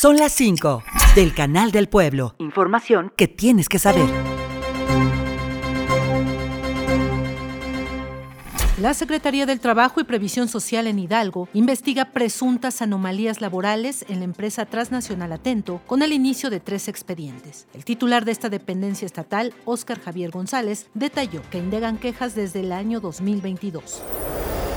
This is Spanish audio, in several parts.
Son las 5 del Canal del Pueblo. Información que tienes que saber. La Secretaría del Trabajo y Previsión Social en Hidalgo investiga presuntas anomalías laborales en la empresa transnacional Atento con el inicio de tres expedientes. El titular de esta dependencia estatal, Óscar Javier González, detalló que indagan quejas desde el año 2022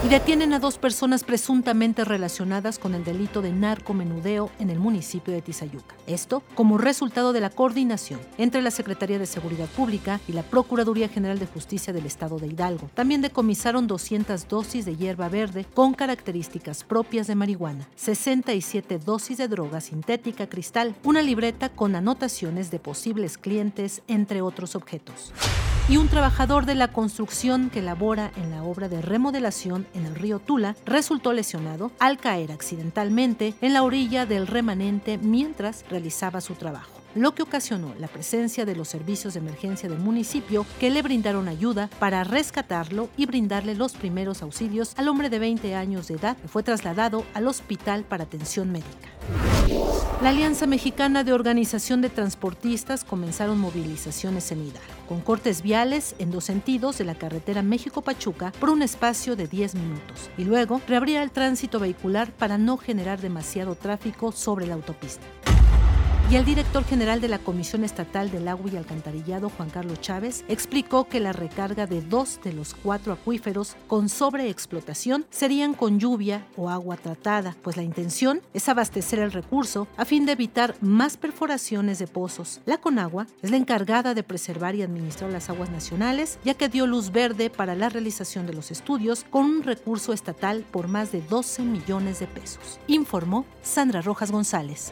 y detienen a dos personas presuntamente relacionadas con el delito de narcomenudeo en el municipio de Tizayuca. Esto como resultado de la coordinación entre la Secretaría de Seguridad Pública y la Procuraduría General de Justicia del Estado de Hidalgo. También decomisaron 200 dosis de hierba verde con características propias de marihuana, 67 dosis de droga sintética cristal, una libreta con anotaciones de posibles clientes, entre otros objetos y un trabajador de la construcción que labora en la obra de remodelación en el río Tula resultó lesionado al caer accidentalmente en la orilla del remanente mientras realizaba su trabajo lo que ocasionó la presencia de los servicios de emergencia del municipio que le brindaron ayuda para rescatarlo y brindarle los primeros auxilios al hombre de 20 años de edad que fue trasladado al hospital para atención médica. La Alianza Mexicana de Organización de Transportistas comenzaron movilizaciones en Hidalgo, con cortes viales en dos sentidos de la carretera México-Pachuca por un espacio de 10 minutos, y luego reabría el tránsito vehicular para no generar demasiado tráfico sobre la autopista y el director general de la Comisión Estatal del Agua y Alcantarillado, Juan Carlos Chávez, explicó que la recarga de dos de los cuatro acuíferos con sobreexplotación serían con lluvia o agua tratada, pues la intención es abastecer el recurso a fin de evitar más perforaciones de pozos. La Conagua es la encargada de preservar y administrar las aguas nacionales, ya que dio luz verde para la realización de los estudios con un recurso estatal por más de 12 millones de pesos, informó Sandra Rojas González.